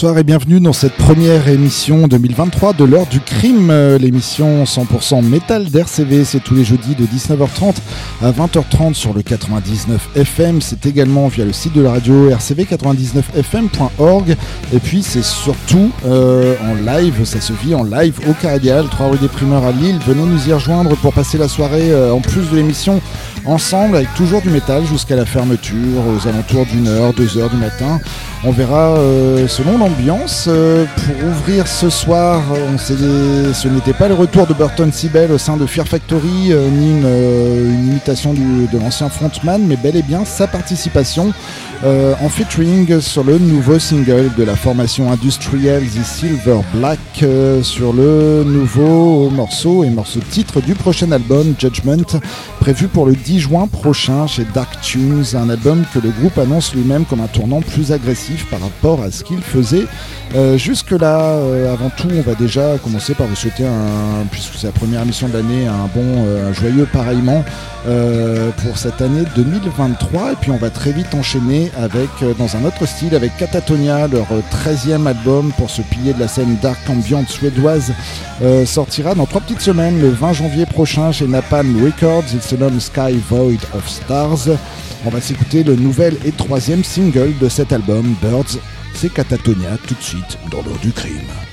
bonsoir et bienvenue dans cette première émission 2023 de l'heure du crime, euh, l'émission 100% métal d'RCV. C'est tous les jeudis de 19h30 à 20h30 sur le 99 FM. C'est également via le site de la radio rcv99fm.org. Et puis c'est surtout euh, en live, ça se vit en live au Caradial, 3 rue des Primeurs à Lille. Venez nous y rejoindre pour passer la soirée euh, en plus de l'émission ensemble avec toujours du métal jusqu'à la fermeture aux alentours d'une heure, deux heures du matin. On verra euh, selon l'ambiance. Euh, pour ouvrir ce soir, ce n'était pas le retour de Burton Sibel au sein de Fear Factory, euh, ni une, imitation de l'ancien frontman, mais bel et bien sa participation en featuring sur le nouveau single de la formation industrielle The Silver Black, sur le nouveau morceau et morceau titre du prochain album Judgment, prévu pour le 10 juin prochain chez Dark Tunes, un album que le groupe annonce lui-même comme un tournant plus agressif par rapport à ce qu'il faisait euh, jusque-là. Euh, avant tout, on va déjà commencer par vous souhaiter, un, puisque c'est la première émission de l'année, un bon, euh, un joyeux pareillement pour cette année 2023. Et puis on va très vite enchaîner avec, dans un autre style, avec Catatonia, leur 13e album pour se piller de la scène dark ambiante suédoise, sortira dans trois petites semaines, le 20 janvier prochain chez Napalm Records. Il se nomme Sky Void of Stars. On va s'écouter le nouvel et troisième single de cet album, Birds. C'est Catatonia tout de suite dans l'heure du crime.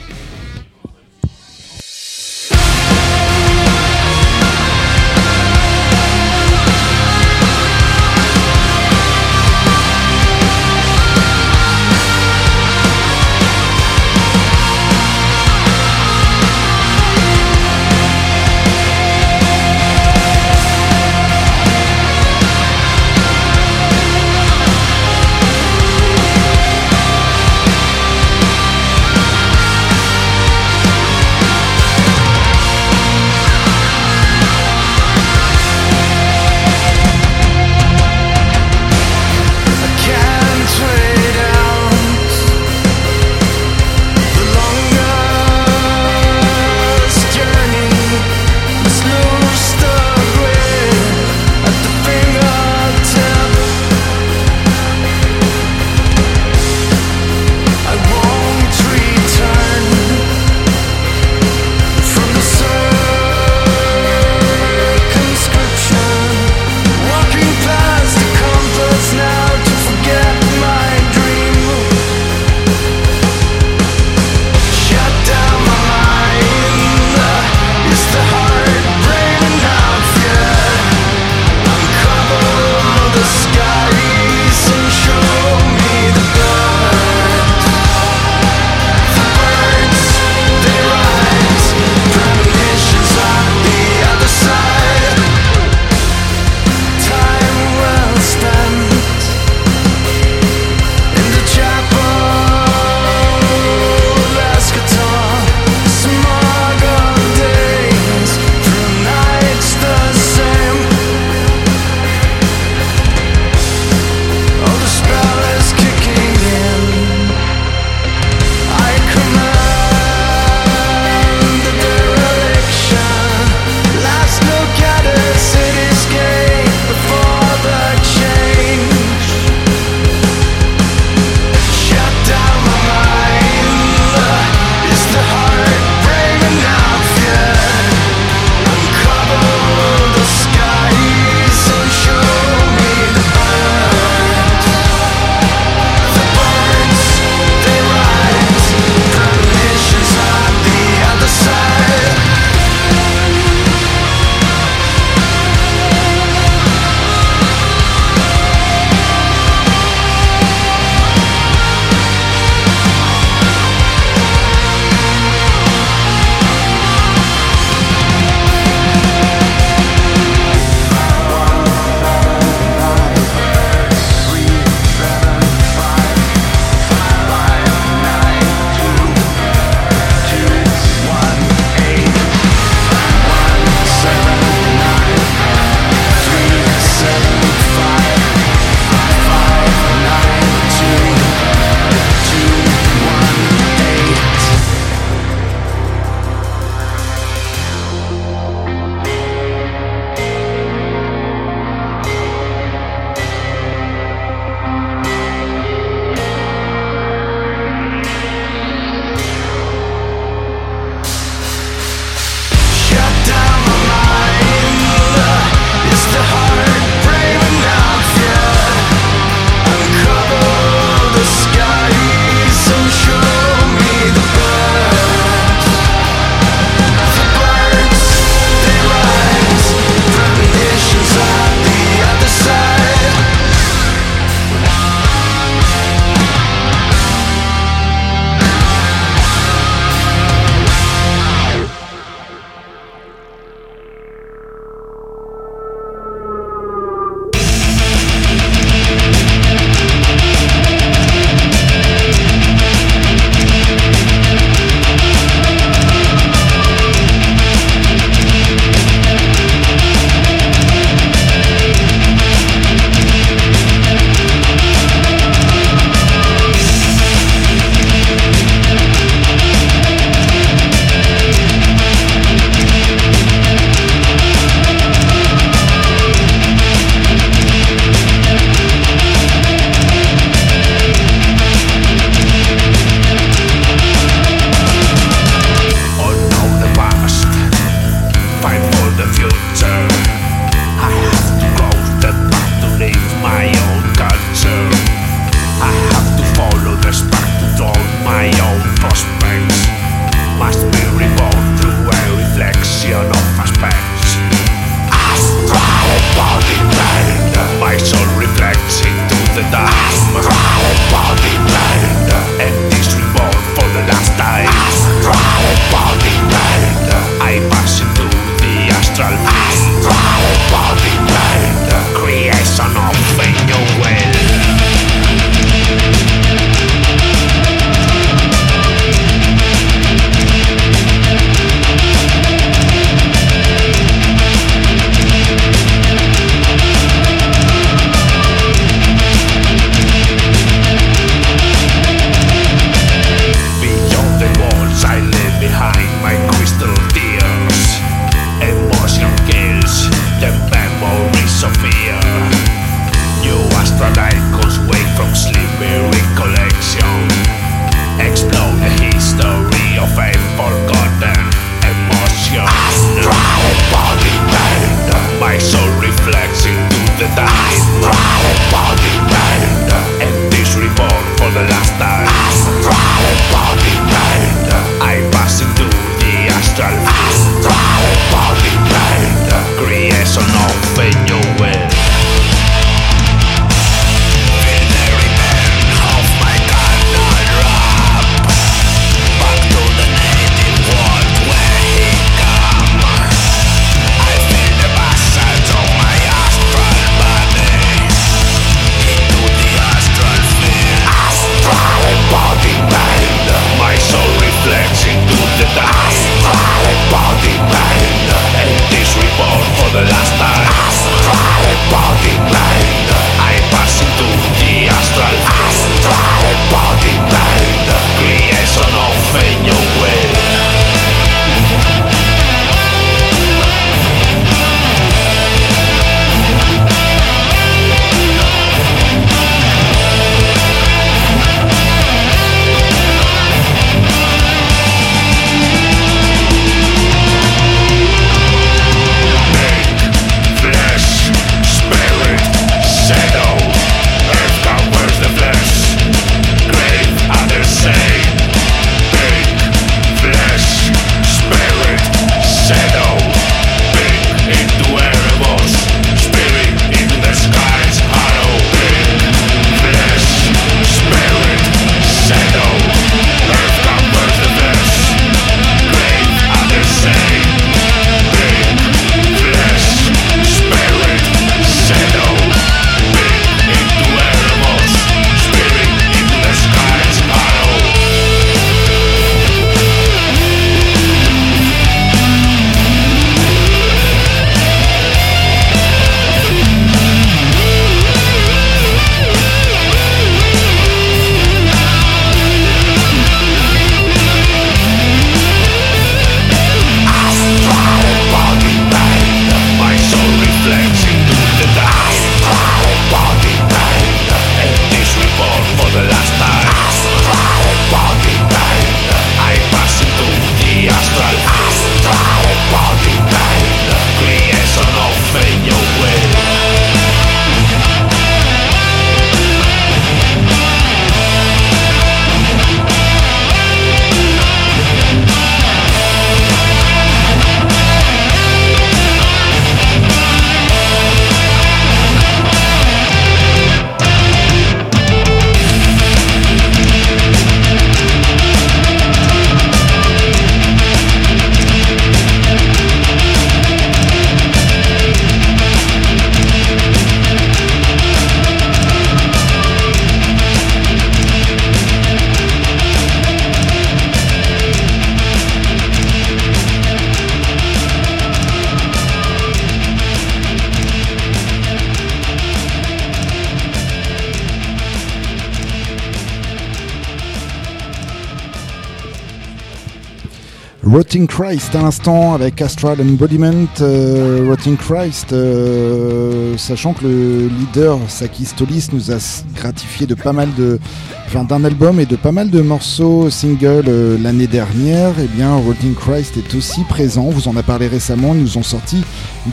Rotting Christ à l'instant avec Astral Embodiment. Euh, Rotting Christ, euh, sachant que le leader Saki Stolis nous a gratifié de pas mal de, enfin d'un album et de pas mal de morceaux singles euh, l'année dernière. Eh bien, Christ est aussi présent. Vous en a parlé récemment. Ils nous ont sorti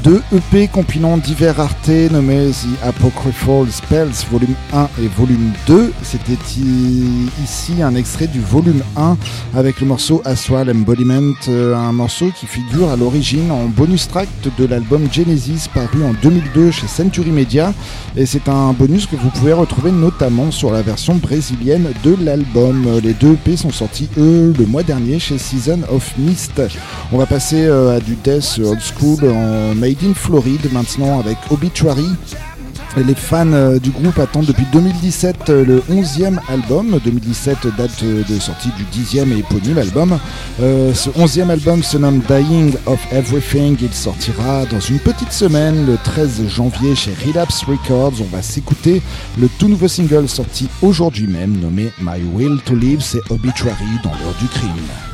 deux EP compilant divers artés nommés The Apocryphal Spells volume 1 et volume 2. C'était ici un extrait du volume 1 avec le morceau Astral Embodiment, euh, un morceau qui figure à l'origine en bonus track de l'album Genesis paru en 2002 chez Century Media. Et c'est un bonus que vous pouvez retrouver notamment sur la version brésilienne de l'album. Les deux EP sont sortis eux le mois dernier chez Season of Mist. On va passer euh, à du death old school en Made in Floride maintenant avec Obituary. Les fans euh, du groupe attendent depuis 2017 euh, le 11e album. 2017 date euh, de sortie du 10e et éponyme album. ce 11e album se nomme Dying of Everything. Il sortira dans une petite semaine, le 13 janvier chez Relapse Records. On va s'écouter le tout nouveau single sorti aujourd'hui même nommé My Will to Live. C'est Obituary dans l'heure du crime.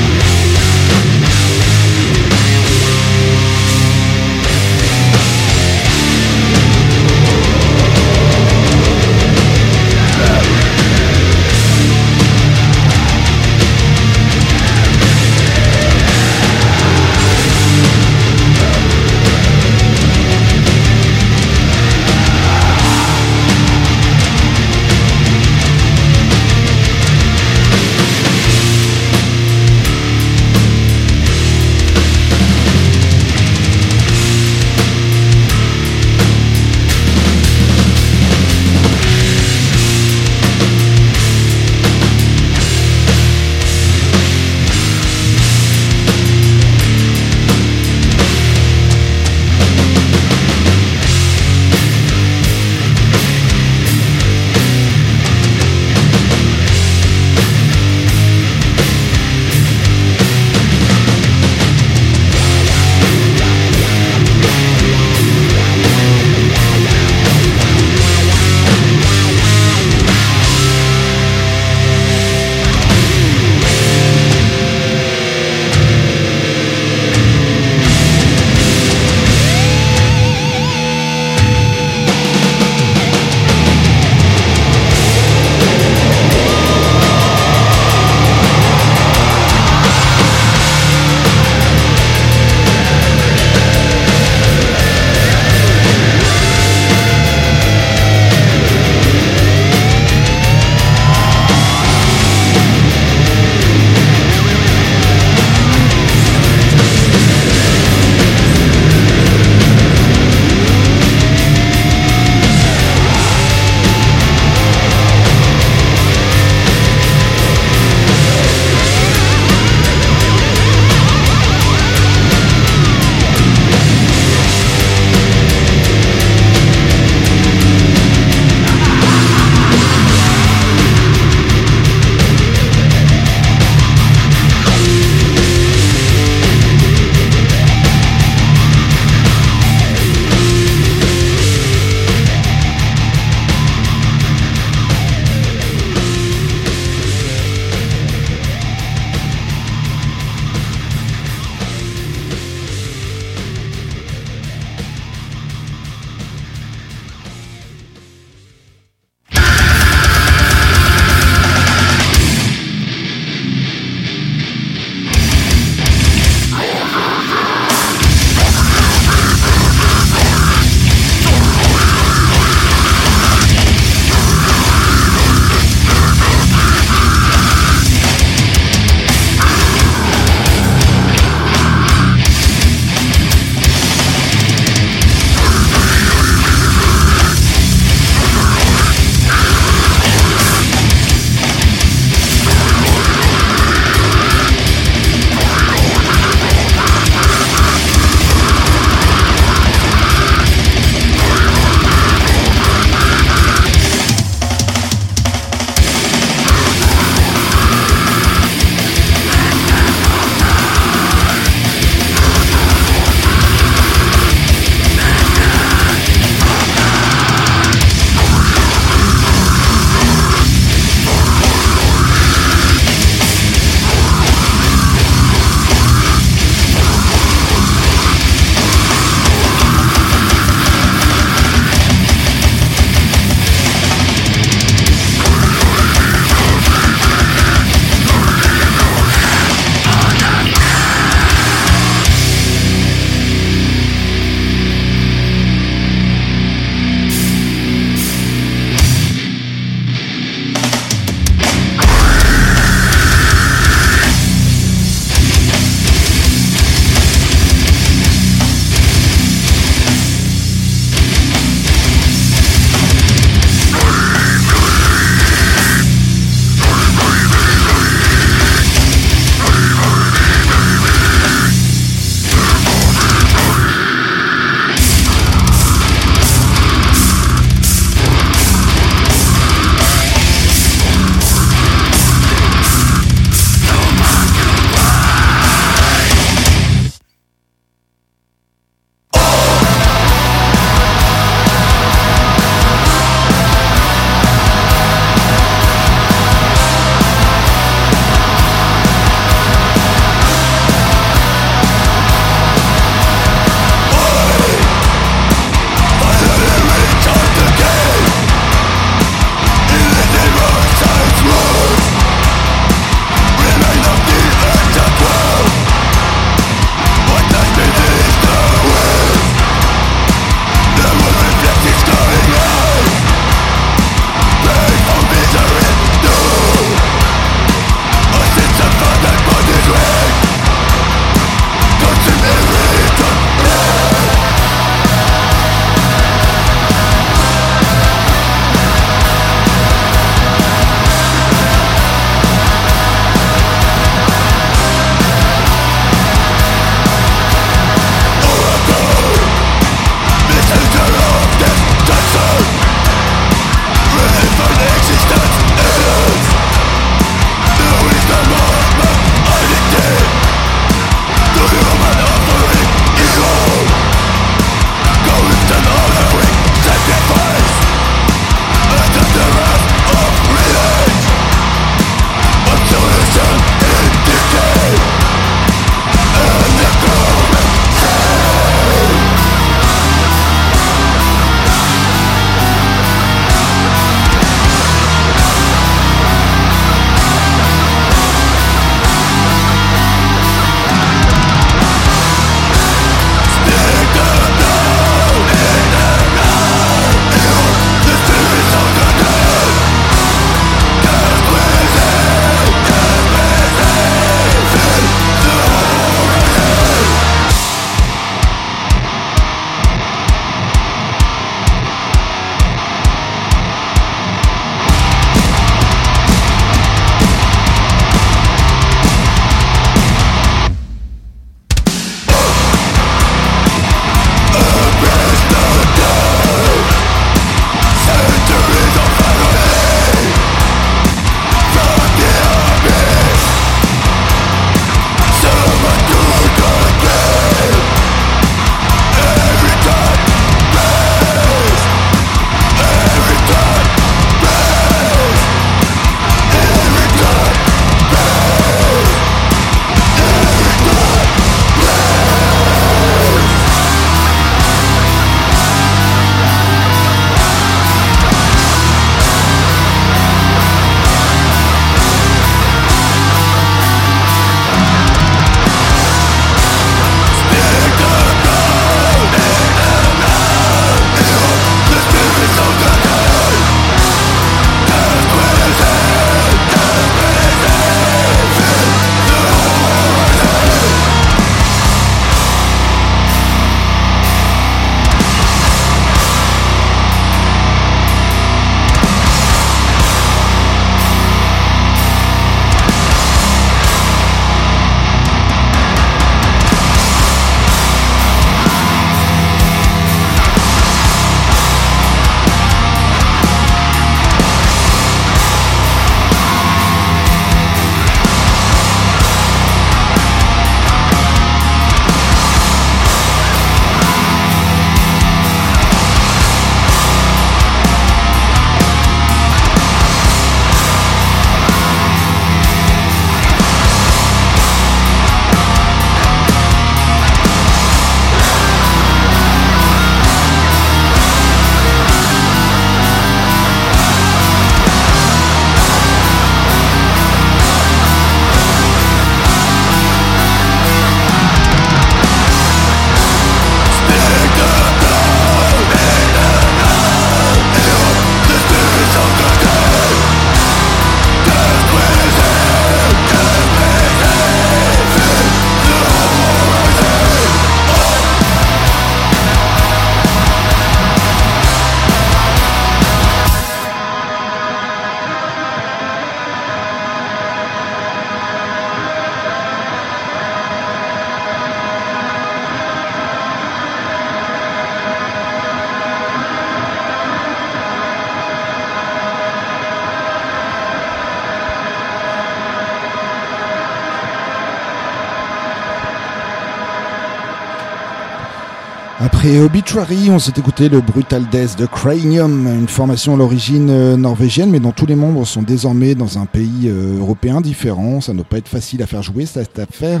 Après Obituary, on s'est écouté le Brutal Death de Cranium, une formation à l'origine euh, norvégienne, mais dont tous les membres sont désormais dans un pays euh, européen différent. Ça ne doit pas être facile à faire jouer cette affaire.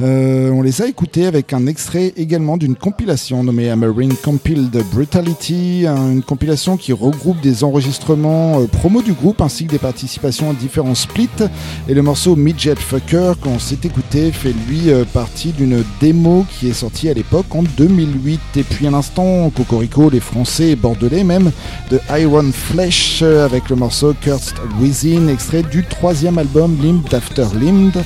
Euh, on les a écoutés avec un extrait également d'une compilation nommée Marine Compiled Brutality, une compilation qui regroupe des enregistrements euh, promo du groupe ainsi que des participations à différents splits. Et le morceau Midget Fucker qu'on s'est écouté fait lui partie d'une démo qui est sortie à l'époque en 2000. Et puis à l'instant, Cocorico, les Français bordelais même, de Iron Flesh avec le morceau Cursed Within, extrait du troisième album Limbed After Limbed.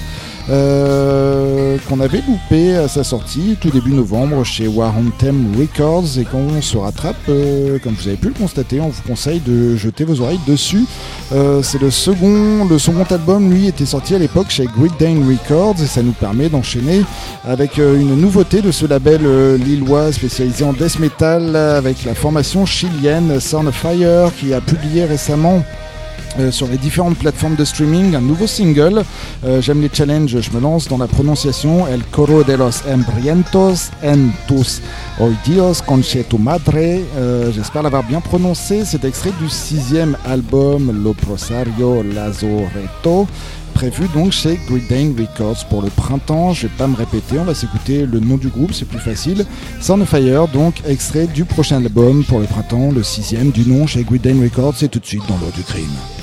Euh, qu'on avait loupé à sa sortie tout début novembre chez War Anthem Records et qu'on se rattrape, euh, comme vous avez pu le constater, on vous conseille de jeter vos oreilles dessus. Euh, c'est le second, le second album, lui, était sorti à l'époque chez Great Records et ça nous permet d'enchaîner avec une nouveauté de ce label lillois spécialisé en death metal avec la formation chilienne Sound Fire qui a publié récemment euh, sur les différentes plateformes de streaming un nouveau single. Euh, j'aime les challenges, je me lance dans la prononciation El Coro de los Embrientos en tus oídos conche tu madre. Euh, j'espère l'avoir bien prononcé. C'est extrait du sixième album Lo Prosario Lazoreto prévu donc chez Great Records pour le printemps. Je vais pas me répéter, on va s'écouter le nom du groupe, c'est plus facile. Sound of Fire, donc extrait du prochain album pour le printemps, le sixième du nom chez Great Records, c'est tout de suite dans l'eau du crime.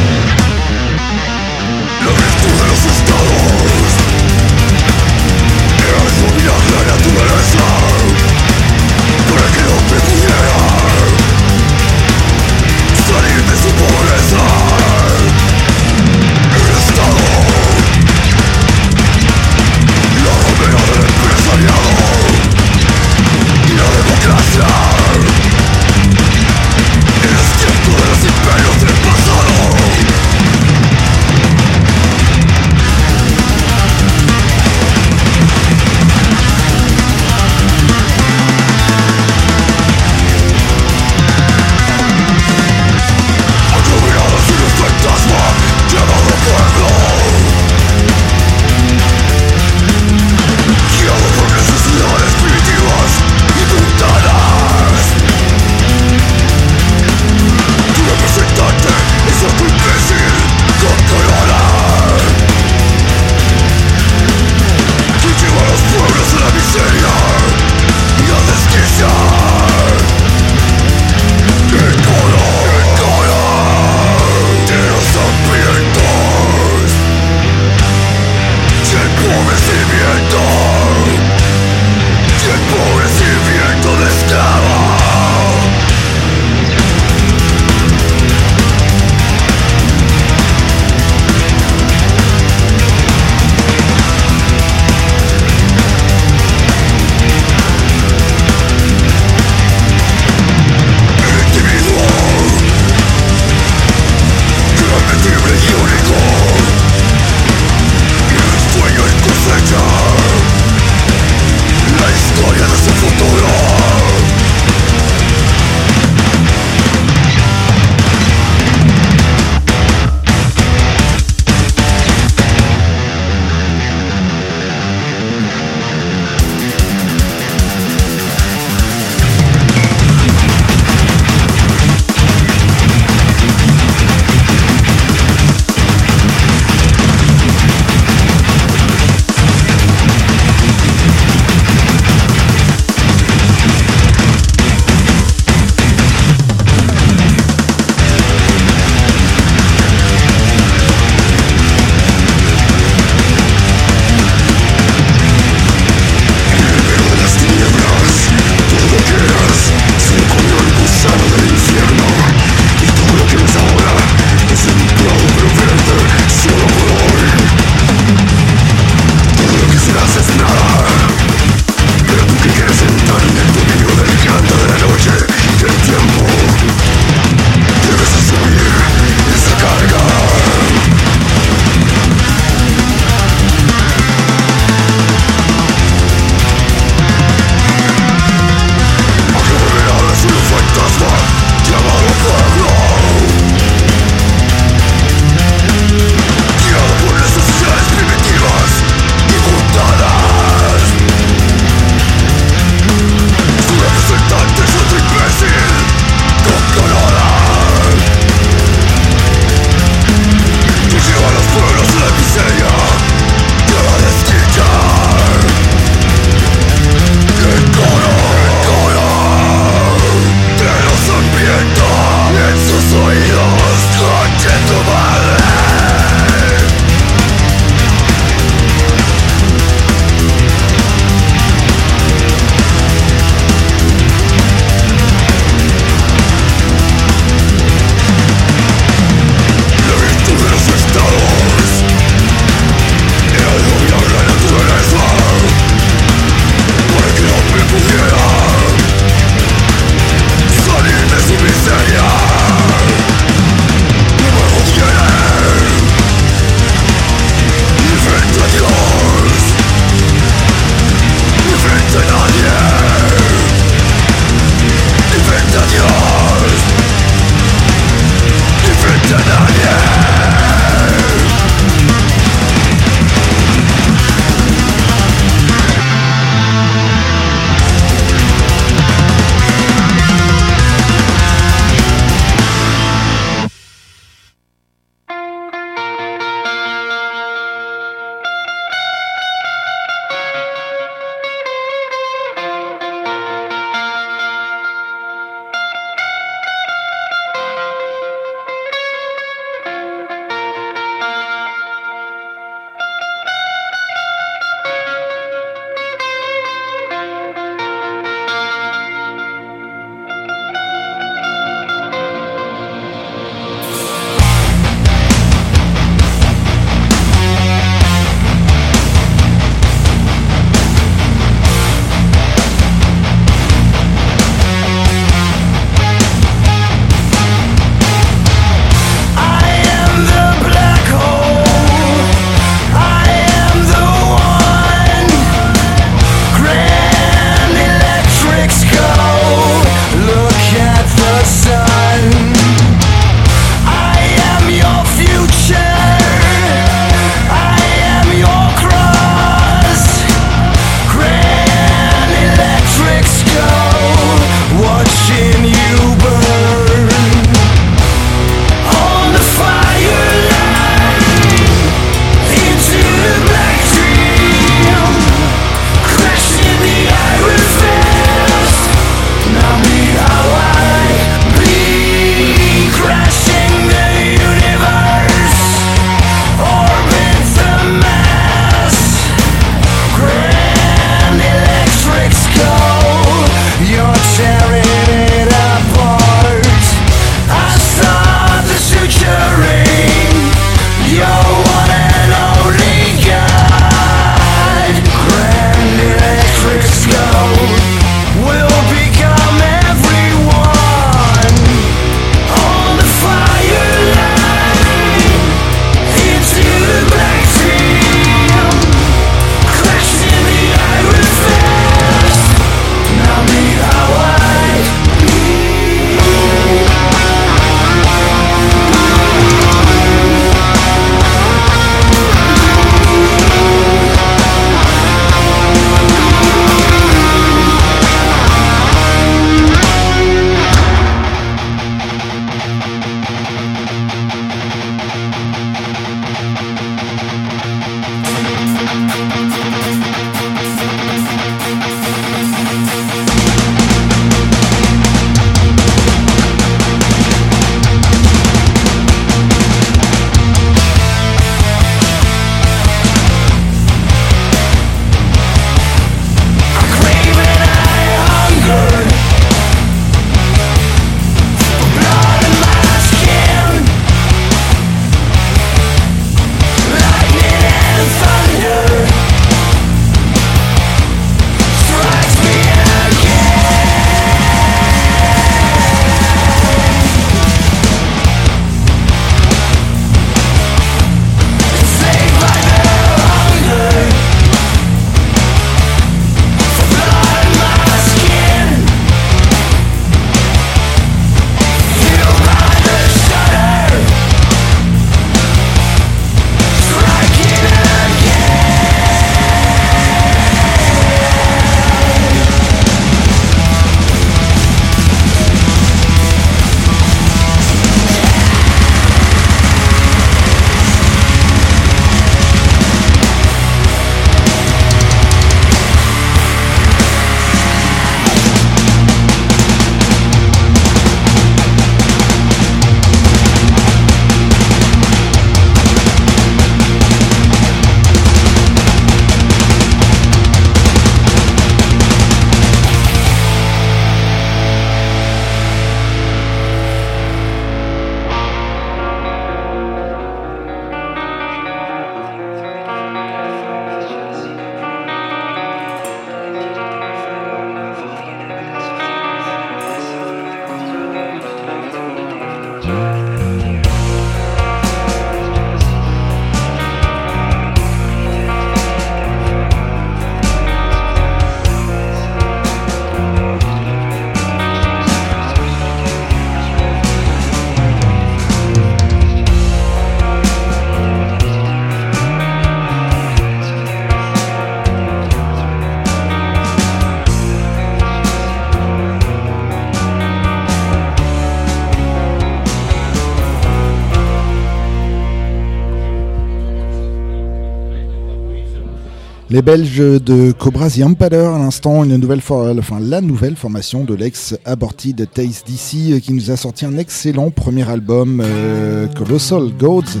Les Belges de Cobra The Empire, à l'instant, une nouvelle enfin, la nouvelle formation de l'ex-aborted Taste DC euh, qui nous a sorti un excellent premier album, euh, Colossal Gods.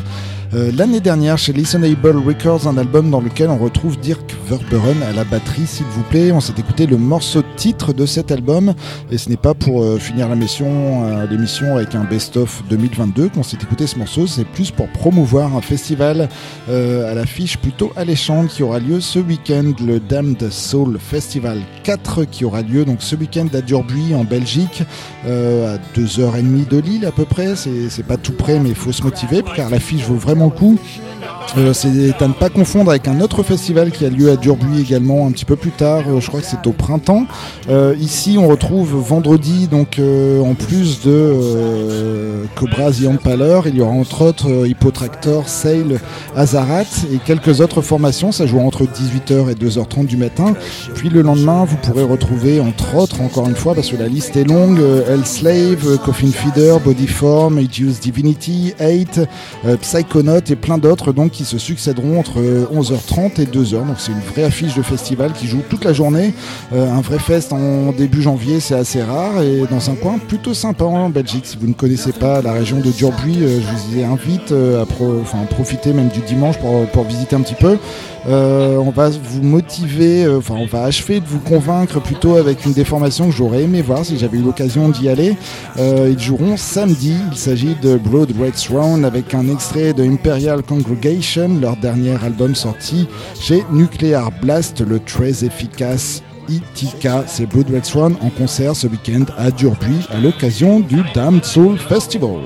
Euh, l'année dernière chez Listenable Records, un album dans lequel on retrouve Dirk Verburen à la batterie, s'il vous plaît. On s'est écouté le morceau titre de cet album et ce n'est pas pour euh, finir la mission, euh, l'émission avec un best-of 2022 qu'on s'est écouté ce morceau, c'est plus pour promouvoir un festival à l'affiche plutôt alléchante qui aura lieu ce week-end, le Damned Soul Festival 4 qui aura lieu donc ce week-end à Durbuy en Belgique, à 2h30 de Lille à peu près. C'est pas tout près mais il faut se motiver car l'affiche vaut vraiment mon coup Euh, c'est à ne pas confondre avec un autre festival qui a lieu à Durbuy également un petit peu plus tard, euh, je crois que c'est au printemps. Euh, ici on retrouve vendredi, donc en plus de Cobra The Empaler, il y aura entre autres Hippotractor, Sail, Azarat et quelques autres formations, ça joue entre 18h et 2h30 du matin. Puis le lendemain vous pourrez retrouver entre autres, encore une fois parce que la liste est longue, Hell Slave, Coffin Feeder, Bodyform, Aegis Divinity, 8, Psychonaut et plein d'autres donc qui se succéderont entre 11h30 et 2h. Donc c'est une vraie affiche de festival qui joue toute la journée. Euh, un vrai fest en début janvier, c'est assez rare et dans un coin plutôt sympa en Belgique. Si vous ne connaissez pas la région de Durbuy, euh, je vous invite euh, à profiter même du dimanche pour visiter un petit peu. Euh, on va vous motiver, euh, enfin on va achever de vous convaincre plutôt avec une déformation que j'aurais aimé voir si j'avais eu l'occasion d'y aller. Euh, ils joueront samedi, il s'agit de Blood Red Throne avec un extrait de Imperial Congregation, leur dernier album sorti chez Nuclear Blast, le très efficace Itika, c'est Blood Red en concert ce week-end à Durbuy à l'occasion du Damned Soul Festival.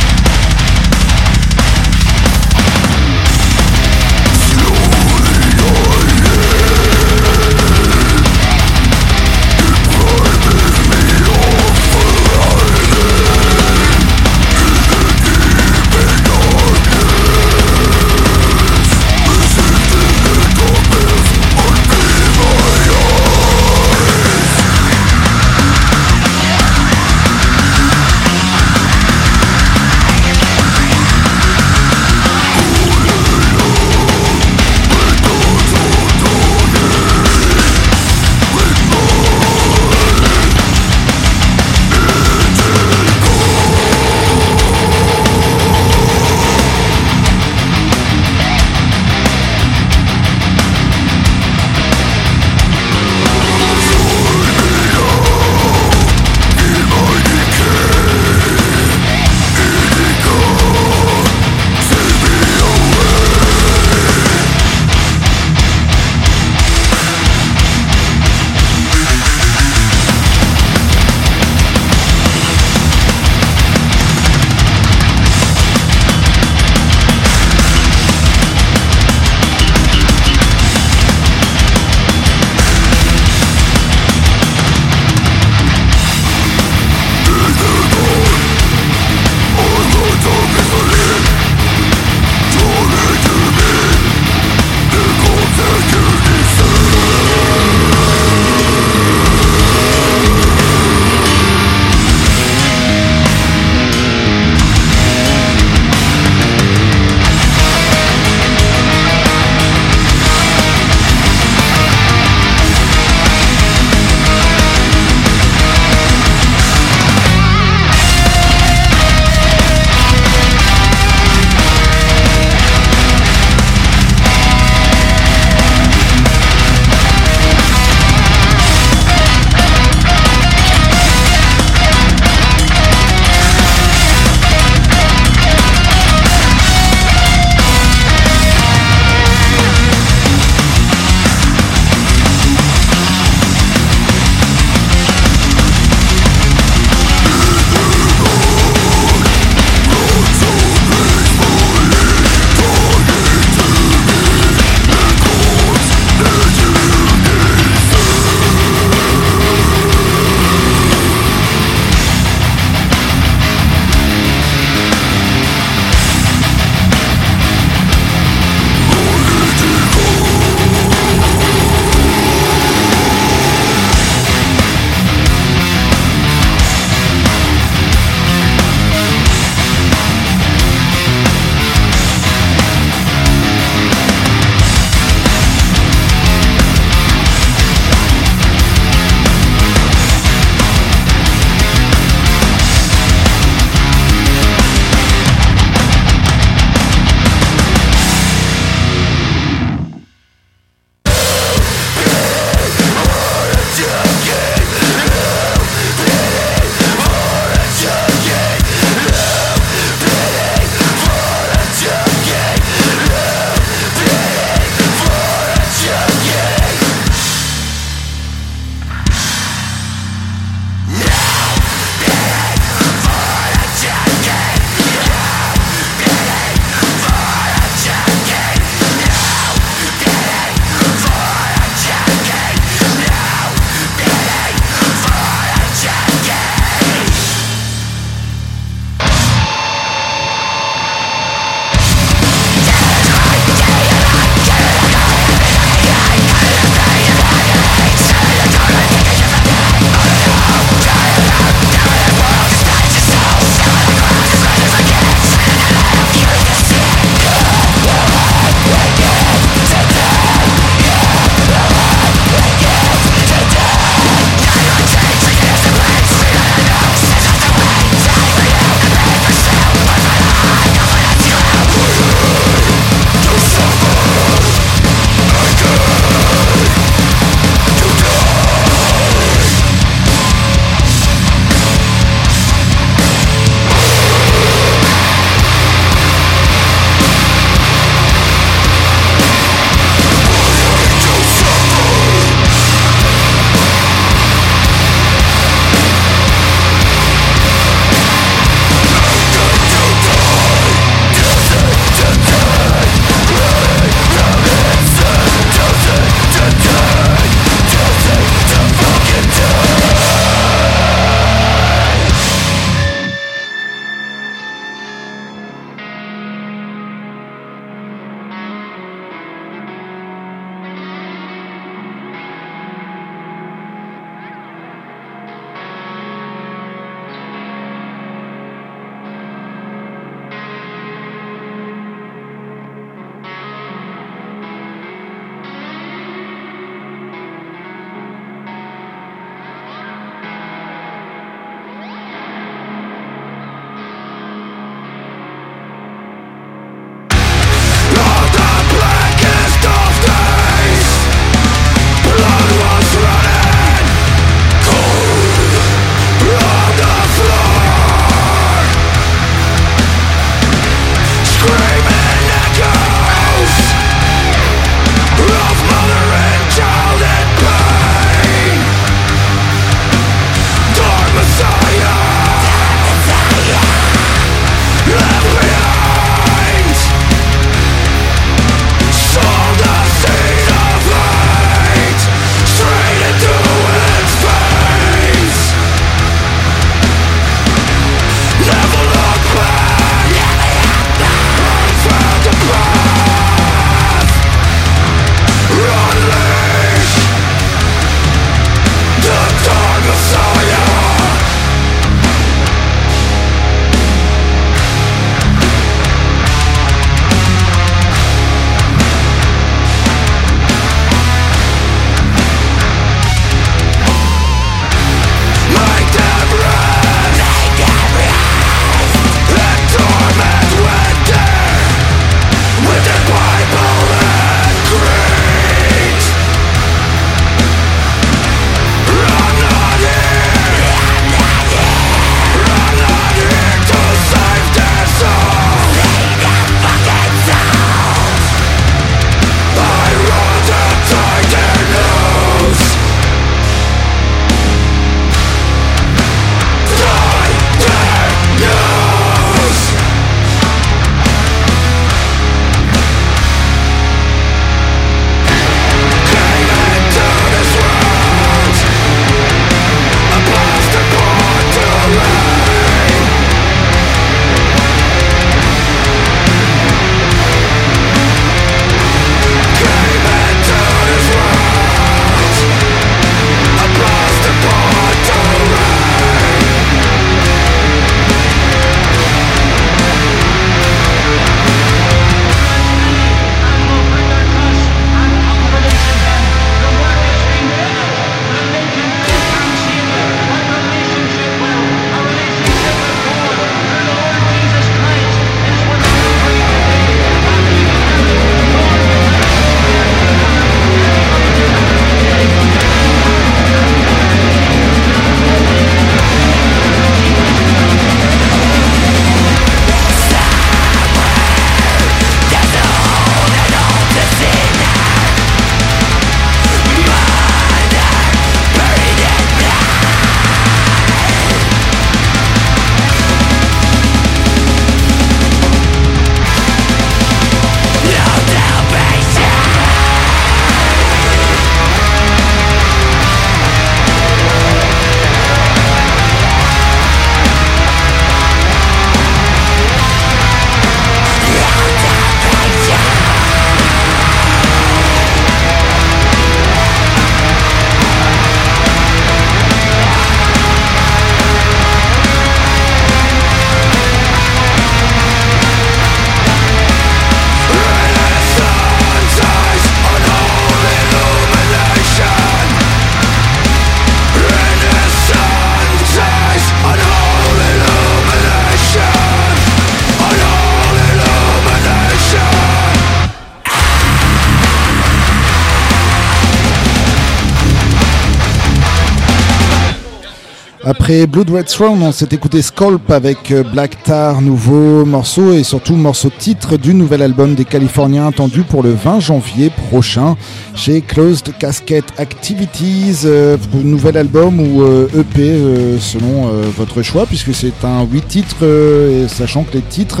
Après Blood Red Throne, on s'est écouté Sculp avec euh, Black Tar, nouveau morceau et surtout morceau titre du nouvel album des Californiens attendu pour le 20 janvier prochain chez Closed Casket Activities. Euh, nouvel album ou EP euh, e selon votre choix puisque c'est un 8 titres et sachant que les titres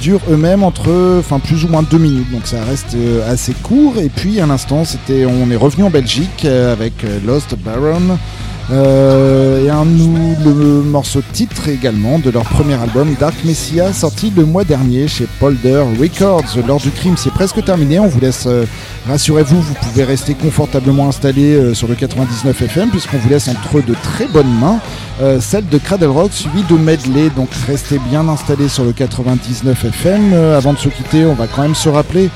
durent eux-mêmes entre enfin plus ou moins 2 minutes. Donc ça reste assez court. Et puis à l'instant on est revenu en Belgique avec Lost Baron euh, et un le morceau titre également de leur premier album Dark Messiah sorti le mois dernier chez Polder Records. L'heure du crime c'est presque terminé, on vous laisse euh, rassurez-vous, vous pouvez rester confortablement installé euh, sur le 99 FM puisqu'on vous laisse entre de très bonnes mains celle de Cradle Rock suivie de medley donc restez bien installés sur le 99 FM. avant de se quitter, on va quand même se rappeler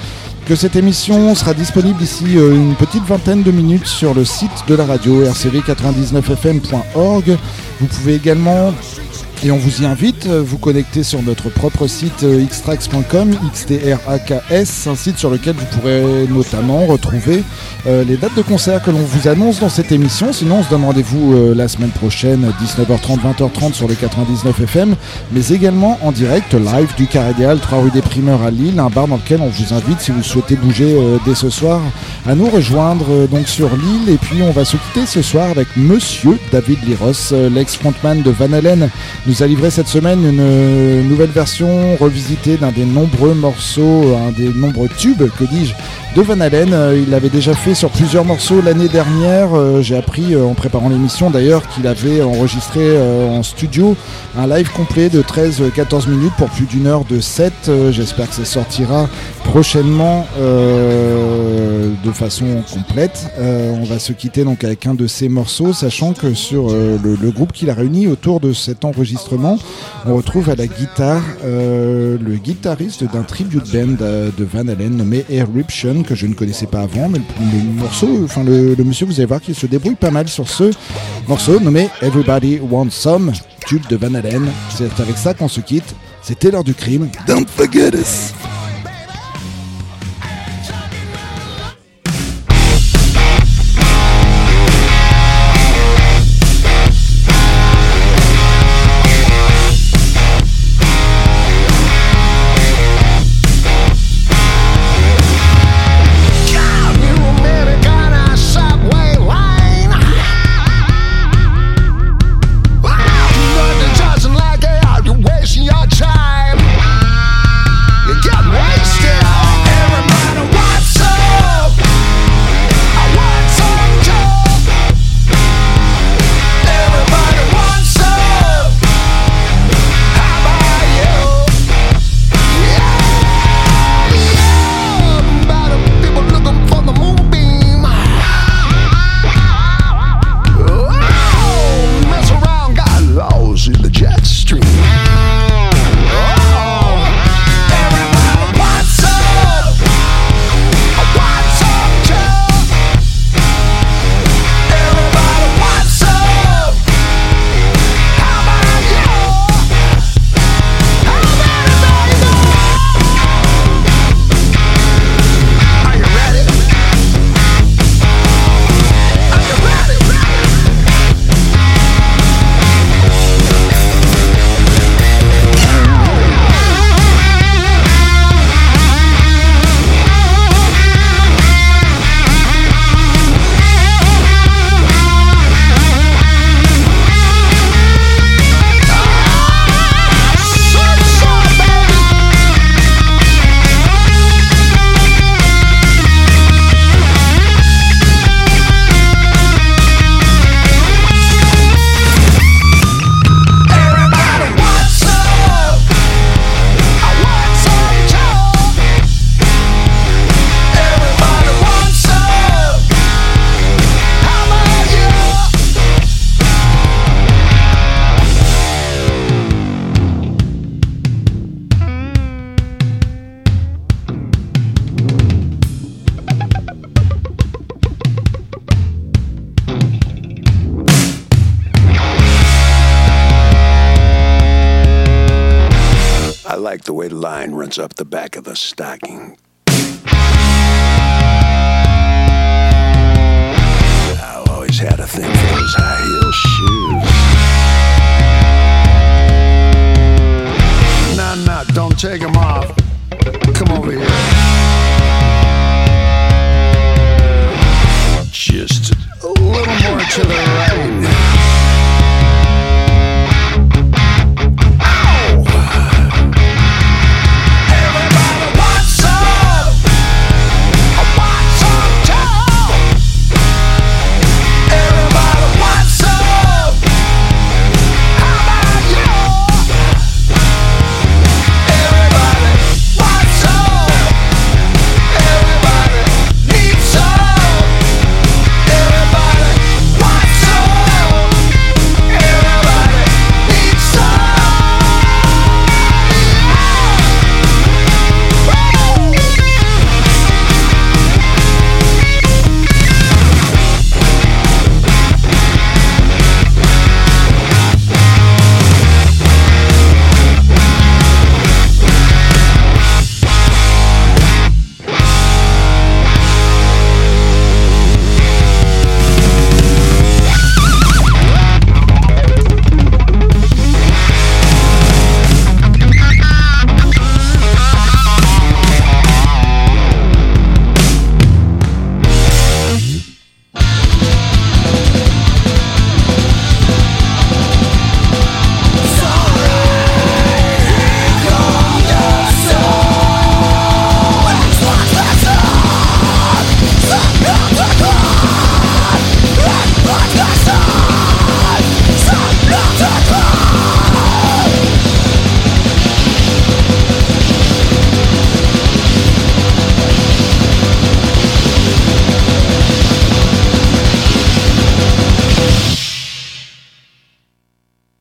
cette émission sera disponible d'ici euh, une petite vingtaine de minutes sur le site de la radio rcv99fm.org. Vous pouvez également et on vous y invite, euh, vous connecter sur notre propre site euh, xtrax.com, xtraks, un site sur lequel vous pourrez notamment retrouver euh, les dates de concert que l'on vous annonce dans cette émission. Sinon, on se donne rendez-vous la semaine prochaine, 19h30, 20h30 sur les 99 FM, mais également en direct live du Carédial, 3 rue des Primeurs à Lille, un bar dans lequel on vous invite, si vous souhaitez bouger dès ce soir, à nous rejoindre donc sur Lille. Et puis, on va se quitter ce soir avec Monsieur David Liros, l'ex-frontman de Van Halen nous a livré cette semaine une euh, nouvelle version revisitée d'un des nombreux morceaux, un des nombreux tubes, que dis-je, de Van Halen. Euh, il l'avait déjà fait sur plusieurs morceaux l'année dernière. Euh, j'ai appris en préparant l'émission d'ailleurs qu'il avait enregistré en studio un live complet de 13-14 minutes pour plus d'une heure de set. J'espère que ça sortira prochainement de façon complète. on va se quitter donc avec un de ces morceaux, sachant que sur le groupe qu'il a réuni autour de cet enregistrement, on retrouve à la guitare euh, le guitariste d'un tribute band euh, de Van Halen nommé Eruption que je ne connaissais pas avant, mais le, morceau, enfin le, monsieur, vous allez voir qu'il se débrouille pas mal sur ce morceau nommé Everybody Wants Some, tube de Van Halen. C'est avec ça qu'on se quitte. C'était l'heure du crime. Don't forget us.